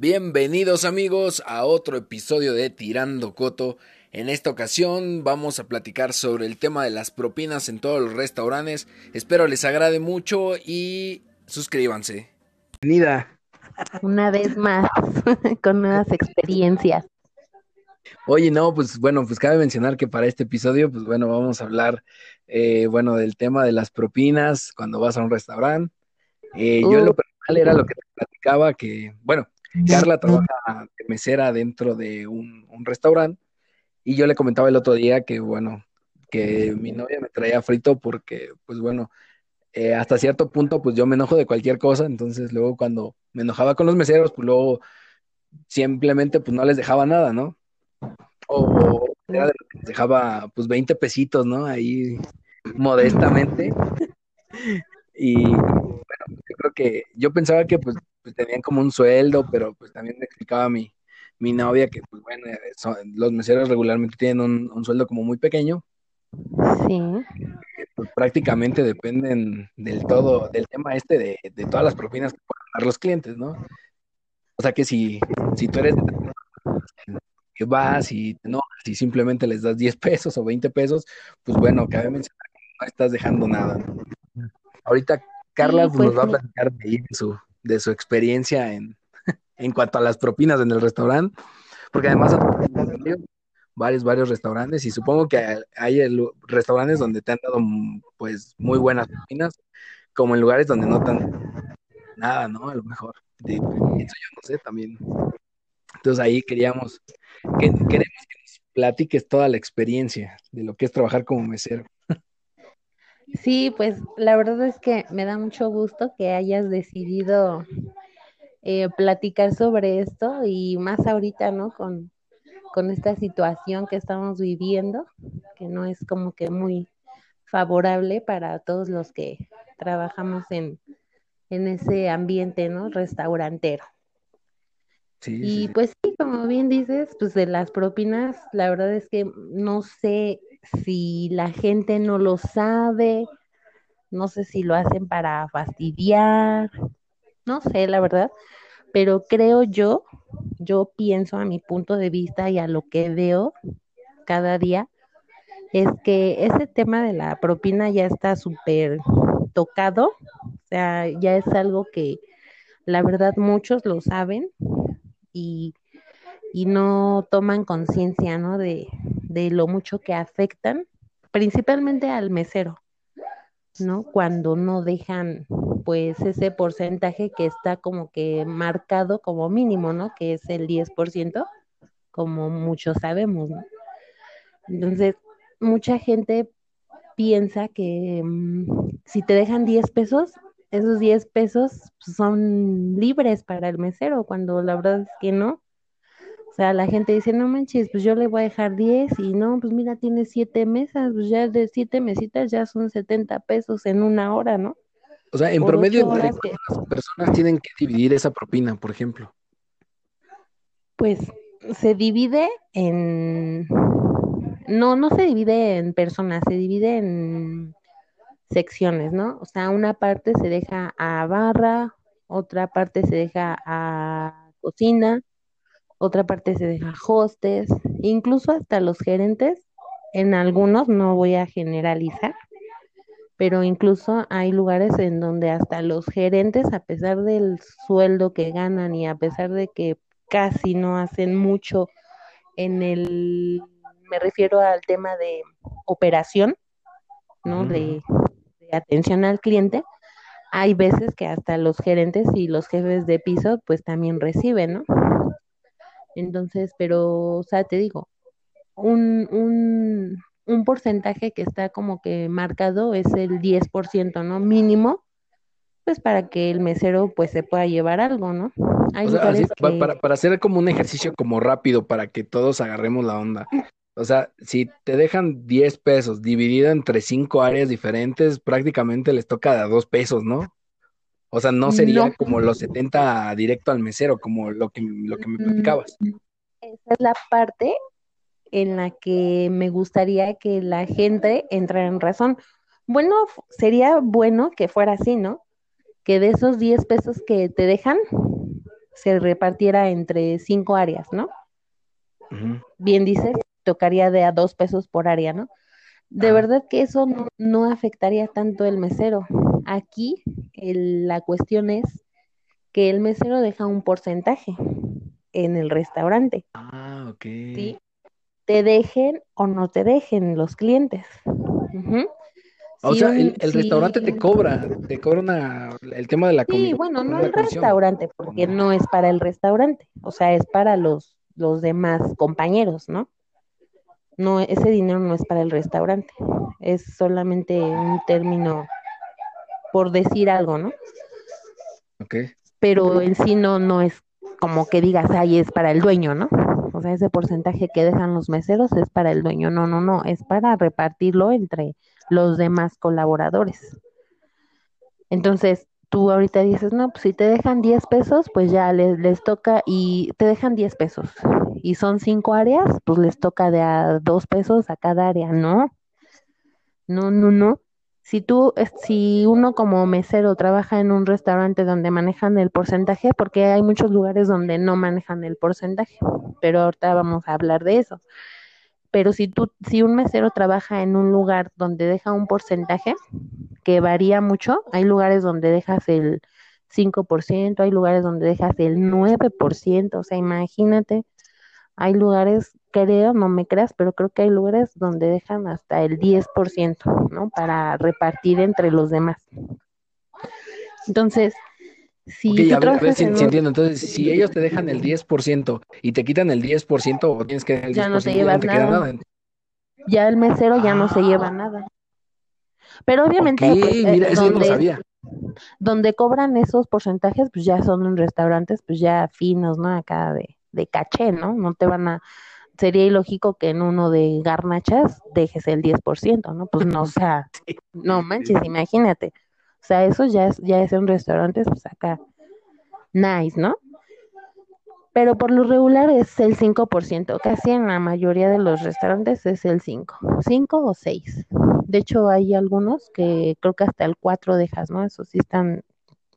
Bienvenidos amigos a otro episodio de Tirando Coto. En esta ocasión vamos a platicar sobre el tema de las propinas en todos los restaurantes. Espero les agrade mucho y suscríbanse. Bienvenida. Una vez más, con nuevas experiencias. Oye, no, pues bueno, pues cabe mencionar que para este episodio, pues bueno, vamos a hablar, eh, bueno, del tema de las propinas cuando vas a un restaurante. Eh, Yo en lo personal era lo que te platicaba, que, bueno, Carla trabaja de mesera dentro de un, un restaurante y yo le comentaba el otro día que, bueno, que mi novia me traía frito porque, pues bueno, eh, hasta cierto punto, pues yo me enojo de cualquier cosa, entonces luego cuando me enojaba con los meseros, pues luego simplemente pues no les dejaba nada, ¿no? O era de lo que les dejaba pues 20 pesitos, ¿no? Ahí modestamente. Y bueno, yo creo que yo pensaba que pues, pues tenían como un sueldo, pero pues también me explicaba mi, mi novia que pues bueno, son- los meseros regularmente tienen un, un sueldo como muy pequeño, Sí. pues prácticamente dependen del todo, del tema este de, de todas las propinas que puedan dar los clientes, ¿no? O sea que si, si tú eres de que vas y te enojas y simplemente les das 10 pesos o 20 pesos, pues bueno, cabe mencionar que no estás dejando nada. Ahorita Carla Sí, pues, nos pues va a platicar de, ahí, de su, de su experiencia en, en cuanto a las propinas en el restaurante, porque además varios, varios restaurantes y supongo que hay restaurantes donde te han dado pues muy buenas propinas, como en lugares donde no tan nada, ¿no? A lo mejor. De, eso yo no sé también. Entonces ahí queríamos, que, queremos que nos platiques toda la experiencia de lo que es trabajar como mesero. Sí, pues la verdad es que me da mucho gusto que hayas decidido eh, platicar sobre esto y más ahorita, ¿no? Con, con esta situación que estamos viviendo, que no es como que muy favorable para todos los que trabajamos en, en ese ambiente, ¿no? Restaurantero. Sí, Y sí. pues sí, como bien dices, pues de las propinas, la verdad es que no sé si la gente no lo sabe, no sé si lo hacen para fastidiar, no sé, la verdad, pero creo yo, yo pienso a mi punto de vista y a lo que veo cada día, es que ese tema de la propina ya está súper tocado, o sea, ya es algo que la verdad muchos lo saben y, y no toman conciencia, ¿no? De, de lo mucho que afectan, principalmente al mesero, ¿no? Cuando no dejan, pues, ese porcentaje que está como que marcado como mínimo, ¿no? Que es el 10%, como muchos sabemos, ¿no? Entonces, mucha gente piensa que mm, si te dejan 10 pesos, esos 10 pesos son libres para el mesero, cuando la verdad es que no. O sea, la gente dice, no manches, pues yo le voy a dejar 10 y no, pues mira, tiene 7 mesas, pues ya de 7 mesitas ya son 70 pesos en una hora, ¿no? O sea, en Por promedio, ocho ¿entre horas que, cuántas personas tienen que dividir esa propina, por ejemplo? pues, se divide en... No, no se divide en personas, se divide en secciones, ¿no? O sea, una parte se deja a barra, otra parte se deja a cocina, otra parte se deja hostes, incluso hasta los gerentes, en algunos, no voy a generalizar, pero incluso hay lugares en donde hasta los gerentes, a pesar del sueldo que ganan y a pesar de que casi no hacen mucho en el, me refiero al tema de operación, ¿no? De, de atención al cliente, hay veces que hasta los gerentes y los jefes de piso pues también reciben, ¿no? Entonces, pero, o sea, te digo, un, un, un porcentaje que está como que marcado es el 10%, ¿no? Mínimo, pues para que el mesero pues se pueda llevar algo, ¿no? Hay O sea, así, lugares pa- que, para, para hacer como un ejercicio como rápido, para que todos agarremos la onda. O sea, si te dejan 10 pesos dividido entre cinco áreas diferentes, prácticamente les toca a dos pesos, ¿no? O sea, no sería no, como los 70 directo al mesero, como lo que, lo que me platicabas. esa es la parte en la que me gustaría que la gente entrara en razón. Bueno, sería bueno que fuera así, ¿no? Que de esos 10 pesos que te dejan, se repartiera entre cinco áreas, ¿no? Bien dices, tocaría de a dos pesos por área, ¿no? De verdad que eso no, afectaría tanto el mesero. Aquí la cuestión es que el mesero deja un porcentaje en el restaurante. Ah, ok. ¿sí? Te dejen o no te dejen los clientes. O sea, el, restaurante te cobra, te cobra una, el tema de la comida. Sí, bueno, no el restaurante, porque no es para el restaurante, o sea, es para los, los demás compañeros, ¿no? No, ese dinero no es para el restaurante, es solamente un término por decir algo, ¿no? Ok. Pero en sí no, no es como que digas, ahí es para el dueño, ¿no? O sea, ese porcentaje que dejan los meseros es para el dueño, no, no, no, es para repartirlo entre los demás colaboradores. Entonces, tú ahorita dices, no, pues si te dejan 10 pesos, pues ya les, les toca y te dejan 10 pesos. Y son cinco áreas, pues les toca de a 2 pesos a cada área, ¿no? No, no, no. Si tú, si uno como mesero trabaja en un restaurante donde manejan el porcentaje, porque hay muchos lugares donde no manejan el porcentaje, pero ahorita vamos a hablar de eso pero si tú, si un mesero trabaja en un lugar donde deja un porcentaje que varía mucho, hay lugares donde dejas el 5%, hay lugares donde dejas el 9%, o sea, imagínate, hay lugares, creo, no me creas, pero creo que hay lugares donde dejan hasta el 10%, ¿no? Para repartir entre los demás. Entonces, si entiendo. Entonces, si ellos te dejan el 10% y te quitan el 10%, o tienes que el ya no te llevas nada. Ya el mesero ya no se lleva ah. nada. Pero obviamente, pues, eh, mira, eso donde, no sabía. donde cobran esos porcentajes, pues ya son en restaurantes, pues ya finos, ¿no? Acá de, de caché, ¿no? No te van a sería ilógico que en uno de garnachas dejes el 10%, ¿no? Pues no, o sea, no manches, imagínate. Sea, eso ya es, ya es en restaurantes, pues acá, nice, ¿no? Pero por lo regular es el 5%, casi en la mayoría de los restaurantes es el 5, 5 o 6. De hecho, hay algunos que creo que hasta el 4 dejas, ¿no? Eso sí están,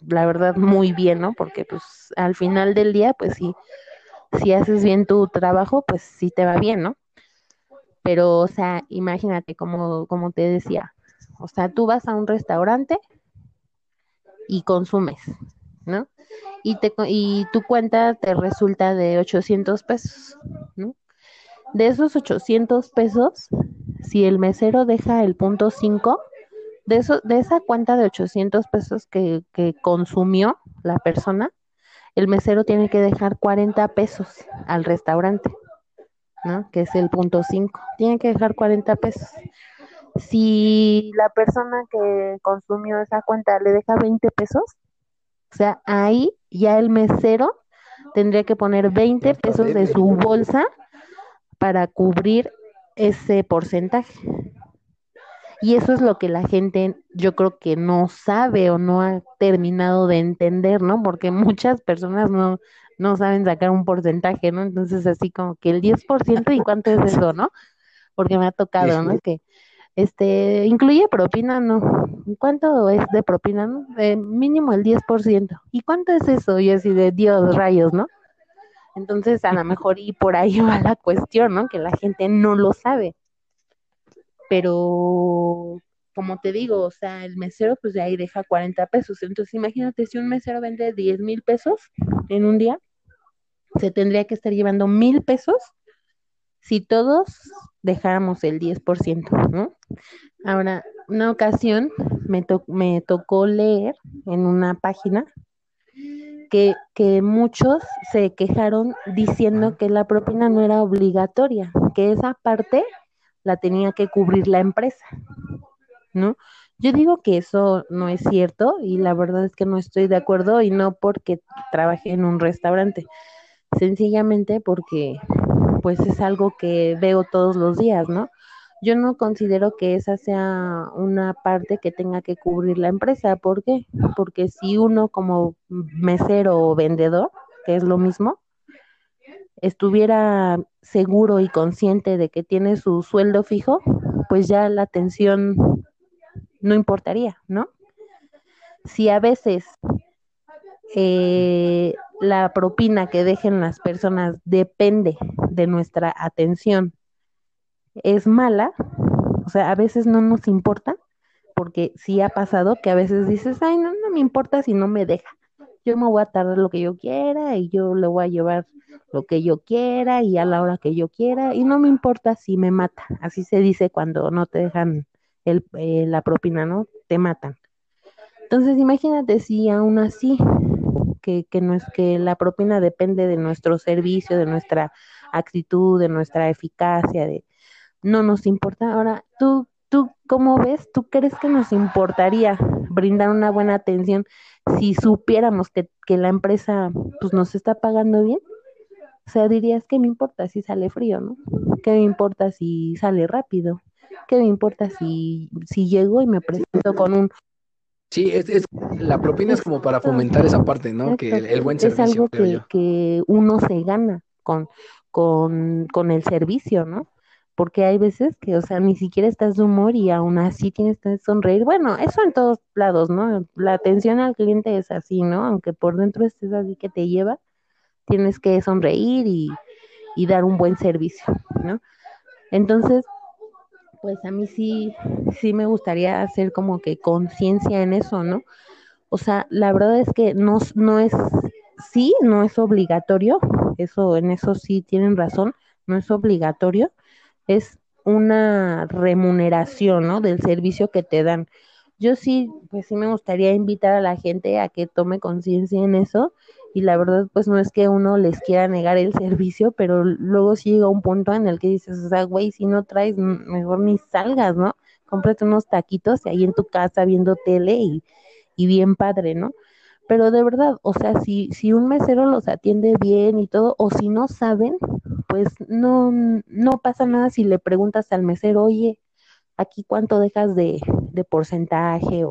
la verdad, muy bien, ¿no? Porque pues al final del día, pues sí, si haces bien tu trabajo, pues sí te va bien, ¿no? Pero, o sea, imagínate, como, como te decía, o sea, tú vas a un restaurante y consumes, ¿no? Y, te, y tu cuenta te resulta de 800 pesos, ¿no? De esos 800 pesos, si el mesero deja el punto 5, de, eso, de esa cuenta de 800 pesos que, que consumió la persona, el mesero tiene que dejar 40 pesos al restaurante, ¿no? Que es el punto 5. Tiene que dejar 40 pesos. Si la persona que consumió esa cuenta le deja 20 pesos, o sea, ahí ya el mesero tendría que poner 20 pesos de su bolsa para cubrir ese porcentaje. Y eso es lo que la gente yo creo que no sabe o no ha terminado de entender, ¿no? Porque muchas personas no, no saben sacar un porcentaje, ¿no? Entonces así como que el 10% y cuánto es eso, ¿no? Porque me ha tocado, ¿no? Que este, incluye propina, no. ¿Cuánto es de propina? No? mínimo el 10%. ¿Y cuánto es eso? Y así de Dios, rayos, ¿no? Entonces, a lo mejor y por ahí va la cuestión, ¿no? Que la gente no lo sabe. Pero, como te digo, o sea, el mesero pues de ahí deja 40 pesos. Entonces, imagínate si un mesero vende 10 mil pesos en un día, se tendría que estar llevando mil pesos si todos dejáramos el 10%, ¿no? Ahora, una ocasión me, me tocó leer en una página que, que, muchos se quejaron diciendo que la propina no era obligatoria, que esa parte la tenía que cubrir la empresa, ¿no? Yo digo que eso no es cierto y la verdad es que no estoy de acuerdo y no porque trabajé en un restaurante, sencillamente porque pues es algo que veo todos los días, ¿no? Yo no considero que esa sea una parte que tenga que cubrir la empresa. ¿Por qué? Porque si uno como mesero o vendedor, que es lo mismo, estuviera seguro y consciente de que tiene su sueldo fijo, pues ya la atención no importaría, ¿no? Si a veces eh, la propina que dejen las personas depende de nuestra atención, es mala, o sea, a veces no nos importa, porque sí ha pasado que a veces dices, ay, no, no me importa si no me deja. Yo me voy a tardar lo que yo quiera y yo le voy a llevar lo que yo quiera y a la hora que yo quiera y no me importa si me mata. Así se dice cuando no te dejan el, eh, la propina, ¿no? Te matan. Entonces imagínate si aún así que, que, que la propina depende de nuestro servicio, de nuestra actitud, de nuestra eficacia, de no nos importa. Ahora, tú, tú, ¿cómo ves? ¿Tú crees que nos importaría brindar una buena atención si supiéramos que, que la empresa pues nos está pagando bien? O sea, dirías, ¿qué me importa si sale frío, no? ¿Qué me importa si sale rápido? ¿Qué me importa si, si llego y me presento con un Sí, es, es, la propina es como para fomentar esa parte, ¿no? Que el, el buen servicio. Es algo que, que, uno se gana con, con, con, el servicio, ¿no? Porque hay veces que, o sea, ni siquiera estás de humor y aún así tienes que sonreír. Bueno, eso en todos lados, ¿no? La atención al cliente es así, ¿no? Aunque por dentro estés así que te lleva, tienes que sonreír y, y dar un buen servicio, ¿no? Entonces, pues a mí sí, sí me gustaría hacer como que conciencia en eso, ¿no? O sea, la verdad es que no, no es, sí, no es obligatorio, eso, en eso sí tienen razón, no es obligatorio, es una remuneración, ¿no? Del servicio que te dan. Yo sí, pues sí me gustaría invitar a la gente a que tome conciencia en eso y la verdad pues no es que uno les quiera negar el servicio, pero luego sí llega un punto en el que dices, o sea, güey, si no traes, mejor ni salgas, ¿no? Cómprate unos taquitos ahí en tu casa viendo tele y, y bien padre, ¿no? Pero de verdad, o sea, si, si un mesero los atiende bien y todo, o si no saben, pues no, no pasa nada si le preguntas al mesero, oye, aquí cuánto dejas de, de porcentaje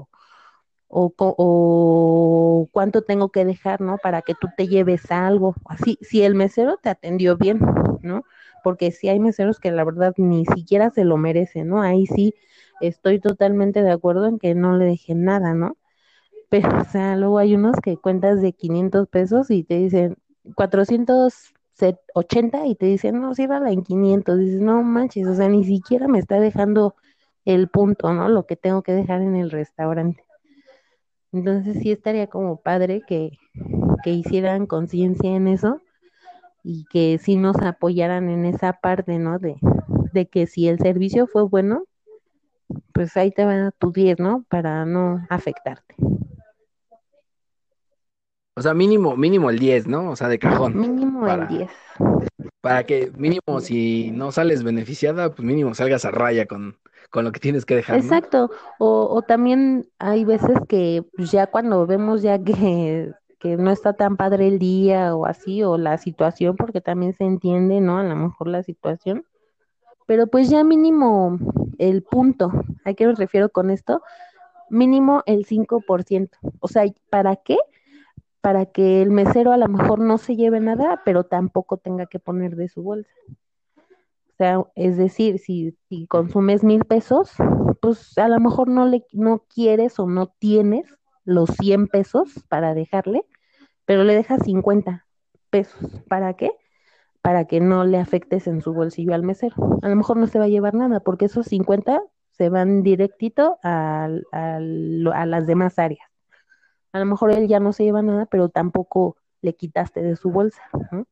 o, cuánto tengo que dejar, ¿no? Para que tú te lleves algo. Así, si el mesero te atendió bien, ¿no? Porque si hay meseros que la verdad ni siquiera se lo merecen, ¿no? Ahí sí estoy totalmente de acuerdo en que no le dejen nada, ¿no? Pero, o sea, luego hay unos que cuentas de 500 pesos y te dicen 480 y te dicen, no, la en 500. Dices, no manches, o sea, ni siquiera me está dejando el punto, ¿no? Lo que tengo que dejar en el restaurante. Entonces sí estaría como padre que, que hicieran conciencia en eso y que sí nos apoyaran en esa parte, ¿no? De, de que si el servicio fue bueno, pues ahí te van a tu 10, ¿no? Para no afectarte. O sea, mínimo, mínimo el 10, ¿no? O sea, de cajón. Mínimo para, el 10. Para que mínimo si no sales beneficiada, pues mínimo salgas a raya con, con lo que tienes que dejar. Exacto, o, o, también hay veces que pues, ya cuando vemos ya que, que no está tan padre el día o así, o la situación, porque también se entiende, ¿no? A lo mejor la situación, pero pues ya mínimo el punto, ¿a qué me refiero con esto? Mínimo el 5%, o sea, ¿para qué? Para que el mesero a lo mejor no se lleve nada, pero tampoco tenga que poner de su bolsa sea, es decir, si, si consumes mil pesos, pues a lo mejor no le no quieres o no tienes los 100 pesos para dejarle, pero le dejas 50 pesos. ¿Para qué? Para que no le afectes en su bolsillo al mesero. A lo mejor no se va a llevar nada, porque esos 50 se van directito a, a, a las demás áreas. A lo mejor él ya no se lleva nada, pero tampoco le quitaste de su bolsa. ¿no?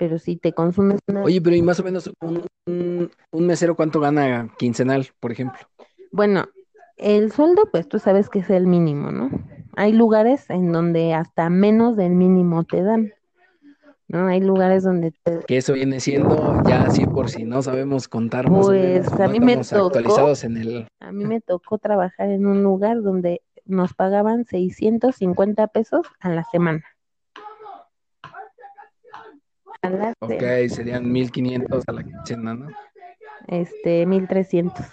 Pero si te consumes una... Oye, pero y más o menos un, un, un, mesero cuánto gana quincenal, por ejemplo. Bueno, el sueldo, pues tú sabes que es el mínimo, ¿no? Hay lugares en donde hasta menos del mínimo te dan, ¿no? Hay lugares donde te... Que eso viene siendo, ya así por si no sabemos contar Pues menos, a mí me tocó... Actualizados en el... A mí me tocó trabajar en un lugar donde nos pagaban 650 pesos a la semana. Ok, serían 1500 a la quincena, ¿no? Este, 1300.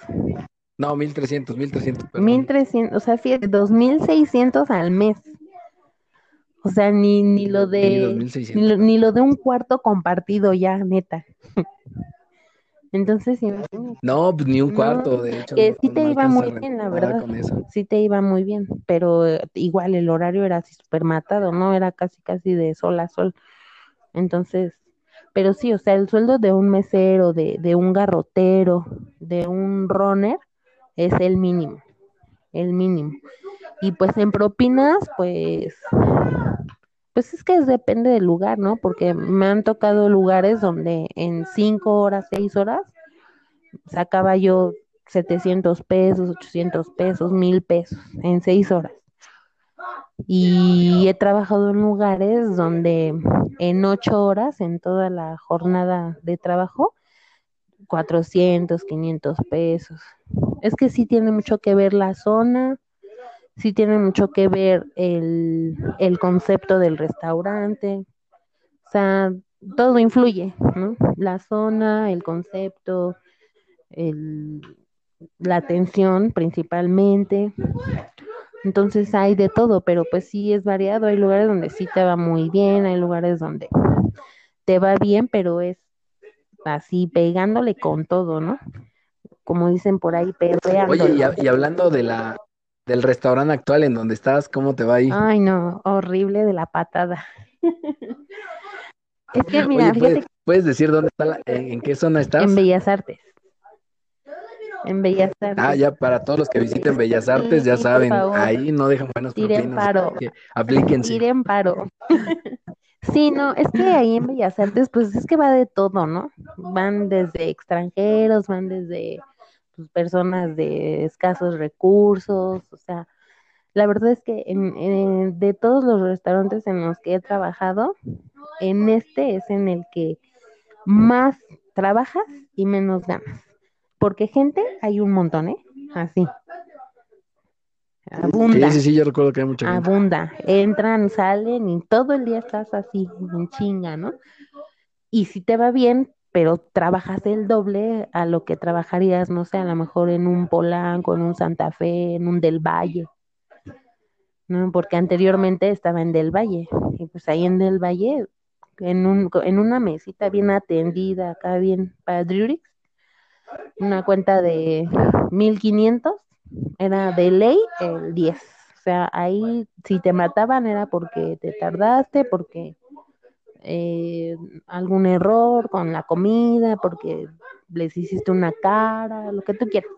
No, 1300, 1300. Perdón. 1300, o sea, fíjate, 2600 al mes. O sea, ni, ni lo de ni lo, ni lo, de un cuarto compartido ya, neta. Entonces, no, pues ni un cuarto, de hecho. Que sí te iba muy bien, la verdad. Sí te iba muy bien, pero eh, igual el horario era así súper matado, ¿no? Era casi, casi de sol a sol. Entonces, pero sí, o sea, el sueldo de un mesero, de, un garrotero, de un runner, es el mínimo, el mínimo. Y pues en propinas, pues pues es que depende del lugar, ¿no? Porque me han tocado lugares donde en cinco horas, seis horas, sacaba yo 700 pesos, 800 pesos, mil pesos en seis horas. Y he trabajado en lugares donde en ocho horas, en toda la jornada de trabajo, 400, 500 pesos. Es que sí tiene mucho que ver la zona, sí tiene mucho que ver el, el concepto del restaurante. O sea, todo influye, ¿no? La zona, el concepto, el, la atención principalmente. Entonces hay de todo, pero pues sí es variado. Hay lugares donde sí te va muy bien, hay lugares donde te va bien, pero es así pegándole con todo, ¿no? Como dicen por ahí, perreando. Oye, y hablando de la, del restaurante actual en donde estás, ¿cómo te va ahí? Ay, no, horrible de la patada. es que mira, ¿puedes, decir dónde está, en, qué zona estás? En Bellas Artes. En Bellas Artes. Ah, ya para todos los que visiten Bellas Artes, ya saben, ahí no dejan buenos Tiren paro. Aplíquense. Tiren paro. Sí, no, es que ahí en Bellas Artes, pues es que va de todo, ¿no? Van desde extranjeros, van desde pues, personas de escasos recursos, o sea, la verdad es que en, de todos los restaurantes en los que he trabajado, en este es en el que más trabajas y menos ganas. Porque gente hay un montón, ¿eh? Así. Abunda. Sí, sí, sí, yo recuerdo que hay mucha gente. Abunda. Entran, salen y todo el día estás así, en chinga, ¿no? Y si te va bien, pero trabajas el doble a lo que trabajarías, no sé, a lo mejor en un Polanco, en un Santa Fe, en un Del Valle, ¿no? Porque anteriormente estaba en Del Valle, y pues ahí en Del Valle, en, un, en una mesita bien atendida, acá bien para Drurix, una cuenta de 1500, era de ley el 10. O sea, ahí si te mataban era porque te tardaste, porque eh, algún error con la comida, porque les hiciste una cara, lo que tú quieras.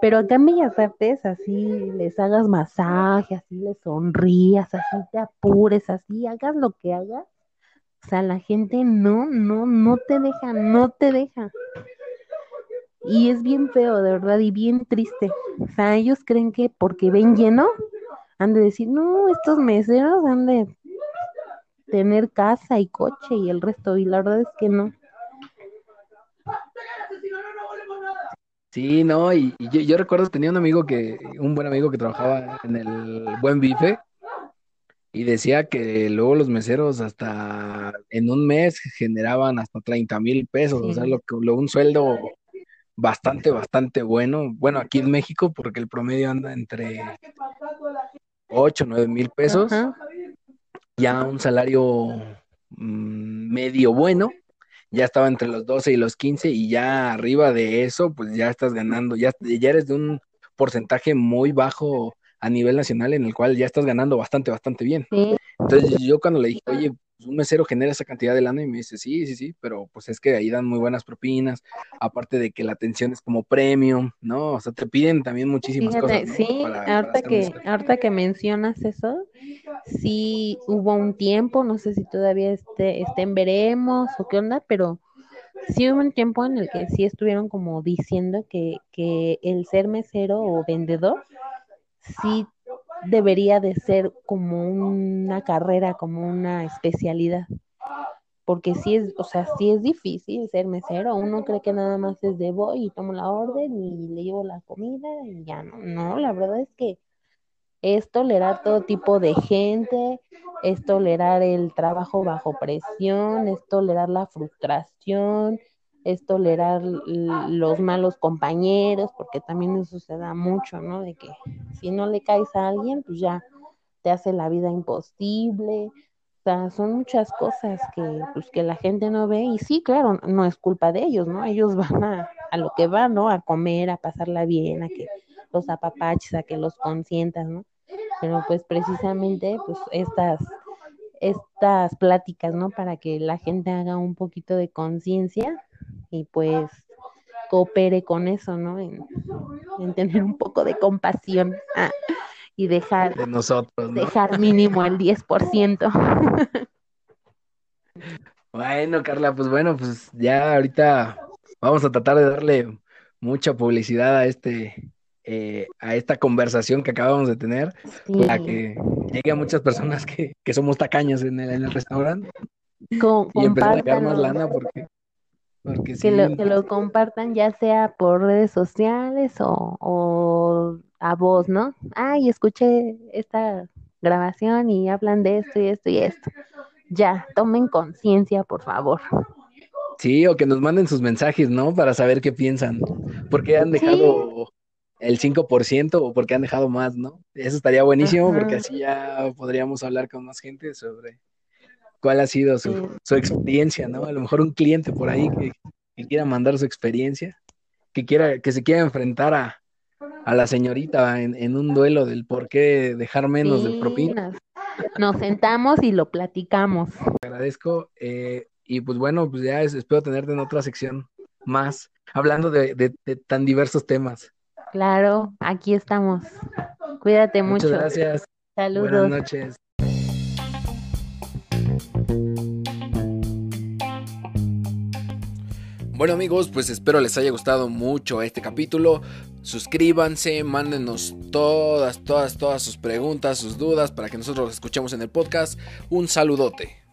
Pero acá en Bellas Artes, así les hagas masaje, así les sonrías, así te apures, así hagas lo que hagas. O sea, la gente no, no, no te deja, no te deja. Y es bien feo, de verdad, y bien triste. O sea, ellos creen que porque ven lleno, han de decir, no, estos meseros han de tener casa y coche y el resto, y la verdad es que no. Sí, no, y, yo, recuerdo tenía un amigo que, un buen amigo que trabajaba en el Buen Bife y decía que luego los meseros hasta en un mes generaban hasta 30 mil pesos, o sea, lo, lo, un sueldo bastante, bastante bueno. Bueno, aquí en México, porque el promedio anda entre 8, 9 mil pesos ya un salario mm, medio bueno, ya estaba entre los 12 y los 15 y ya arriba de eso, pues ya estás ganando, ya, ya eres de un porcentaje muy bajo a nivel nacional en el cual ya estás ganando bastante, bastante bien. Entonces yo cuando le dije, oye, un mesero genera esa cantidad de lana y me dice, sí, sí, sí, pero pues es que ahí dan muy buenas propinas, aparte de que la atención es como premium, ¿no? O sea, te piden también muchísimas cosas. Sí, ahorita, que, ahorita que mencionas eso, sí hubo un tiempo, no sé si todavía esté, estén veremos o qué onda, pero sí hubo un tiempo en el que sí estuvieron como diciendo que, que el ser mesero o vendedor sí debería de ser como una carrera, como una especialidad. Porque si es, o sea, sí es difícil ser mesero. Uno cree que nada más es de voy y tomo la orden y le llevo la comida y ya no. No, la verdad es que es tolerar todo tipo de gente, es tolerar el trabajo bajo presión, es tolerar la frustración, es tolerar los malos compañeros, porque también eso se da mucho, ¿no? De que si no le caes a alguien, pues ya te hace la vida imposible. sea, son muchas cosas que, pues, que la gente no ve y sí, claro, no es culpa de ellos, ¿no? Ellos van a, a lo que van, ¿no? A comer, a pasarla bien, a que los apapaches, a que los consientas, ¿no? Pero pues precisamente, pues estas, estas pláticas, ¿no? Para que la gente haga un poquito de conciencia y pues coopere con eso, ¿no? En, en tener un poco de compasión. Ah y dejar, de nosotros, dejar mínimo el 10%. Bueno, Carla, pues bueno, pues ya ahorita vamos a tratar de darle mucha publicidad a este eh, a esta conversación que acabamos de tener para que llegue a muchas personas que, que somos tacaños en el, en el restaurante y empezar a lana porque, porque que, lo, que lo compartan ya sea por redes sociales o, o a voz, ¿no? Ay, escuché esta grabación y hablan de esto y esto y esto. Ya, tomen conciencia, por favor. Sí, o que nos manden sus mensajes, ¿no? Para saber qué piensan. ¿Por qué han dejado el 5% o por qué han dejado más, ¿no? Eso estaría buenísimo porque así ya podríamos hablar con más gente sobre cuál ha sido su, su experiencia, ¿no? A lo mejor un cliente por ahí que, que quiera mandar su experiencia, que quiera, que se quiera enfrentar a, a la señorita en, un duelo del por qué dejar menos de propina. Nos sentamos y lo platicamos. Te agradezco. Eh, y pues bueno, pues ya espero tenerte en otra sección más, hablando de, de, tan diversos temas. Claro, aquí estamos. Cuídate mucho. Muchas gracias. Saludos. Buenas noches. Bueno amigos, pues espero les haya gustado mucho este capítulo. Suscríbanse, mándenos todas, todas, todas sus preguntas, sus dudas para que nosotros los escuchemos en el podcast. Un saludote.